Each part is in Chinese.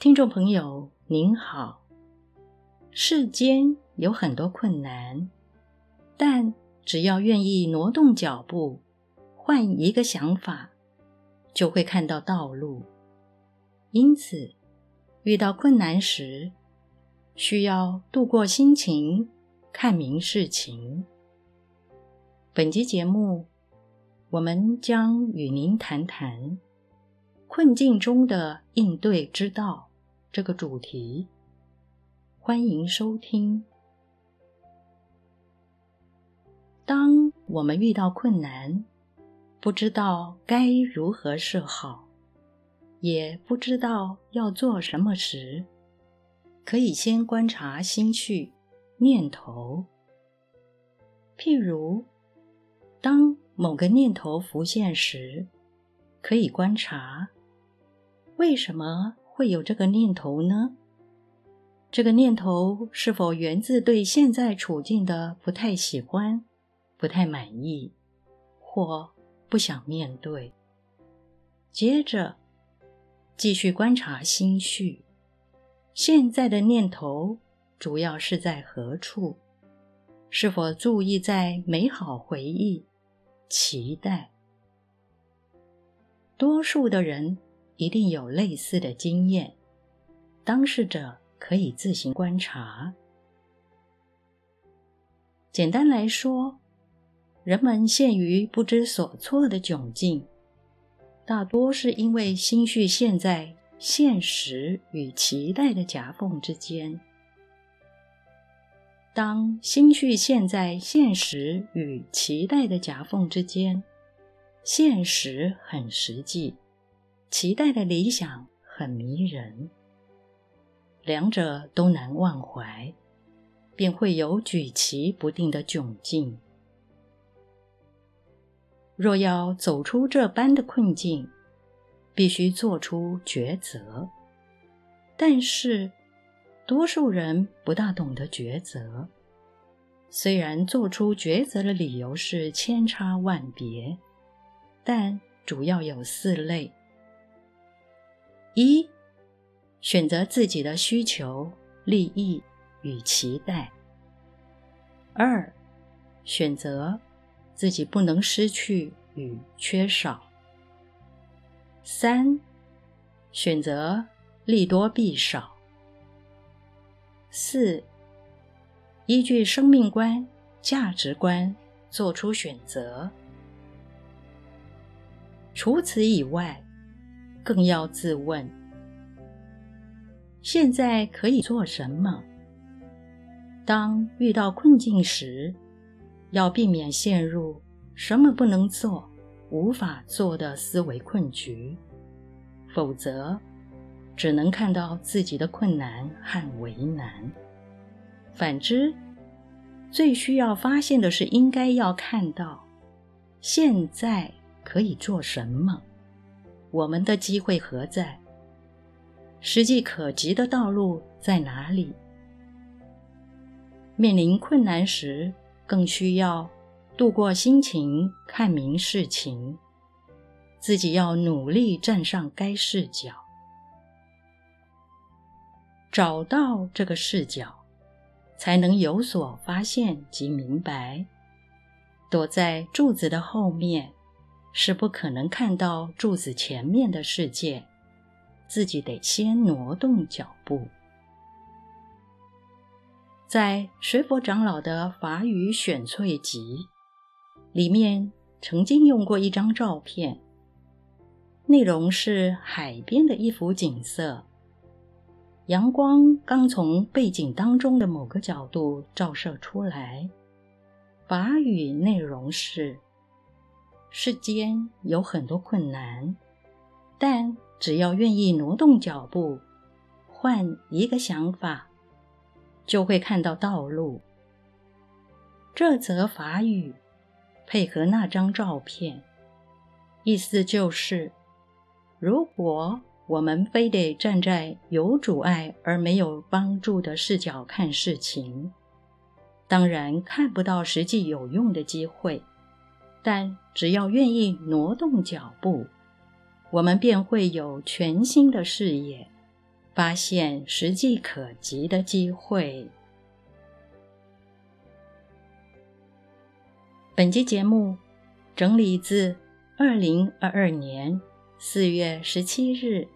听众朋友您好，世间有很多困难，但只要愿意挪动脚步，换一个想法，就会看到道路。因此，遇到困难时，需要度过心情，看明事情。本集节目，我们将与您谈谈困境中的应对之道这个主题。欢迎收听。当我们遇到困难，不知道该如何是好，也不知道要做什么时，可以先观察心绪、念头。譬如，当某个念头浮现时，可以观察，为什么会有这个念头呢？这个念头是否源自对现在处境的不太喜欢、不太满意，或不想面对？接着，继续观察心绪，现在的念头主要是在何处？是否注意在美好回忆？期待，多数的人一定有类似的经验，当事者可以自行观察。简单来说，人们陷于不知所措的窘境，大多是因为心绪陷在现实与期待的夹缝之间。当心绪陷在现实与期待的夹缝之间，现实很实际，期待的理想很迷人，两者都难忘怀，便会有举棋不定的窘境。若要走出这般的困境，必须做出抉择，但是，多数人不大懂得抉择，虽然做出抉择的理由是千差万别，但主要有四类：一、选择自己的需求、利益与期待；二、选择自己不能失去与缺少；三、选择利多弊少。四、依据生命观、价值观做出选择。除此以外，更要自问：现在可以做什么？当遇到困境时，要避免陷入什么不能做、无法做的思维困局，否则，只能看到自己的困难和为难。反之，最需要发现的是，应该要看到现在可以做什么，我们的机会何在，实际可及的道路在哪里。面临困难时，更需要度过心情，看明事情，自己要努力站上该视角。找到这个视角，才能有所发现及明白。躲在柱子的后面，是不可能看到柱子前面的世界。自己得先挪动脚步。在水佛长老的《法语选粹集》里面，曾经用过一张照片，内容是海边的一幅景色。阳光刚从背景当中的某个角度照射出来。法语内容是：世间有很多困难，但只要愿意挪动脚步，换一个想法，就会看到道路。这则法语配合那张照片，意思就是，如果我们非得站在有阻碍而没有帮助的视角看事情，当然看不到实际有用的机会。但只要愿意挪动脚步，我们便会有全新的视野，发现实际可及的机会。本期节目整理自二零二二年四月十七日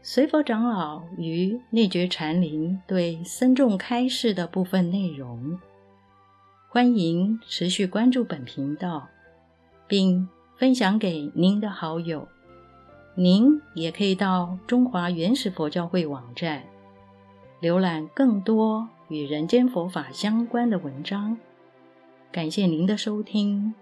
随佛长老于内觉禅林对僧众开示的部分内容。欢迎持续关注本频道，并分享给您的好友。您也可以到中华原始佛教会网站浏览更多与人间佛法相关的文章。感谢您的收听。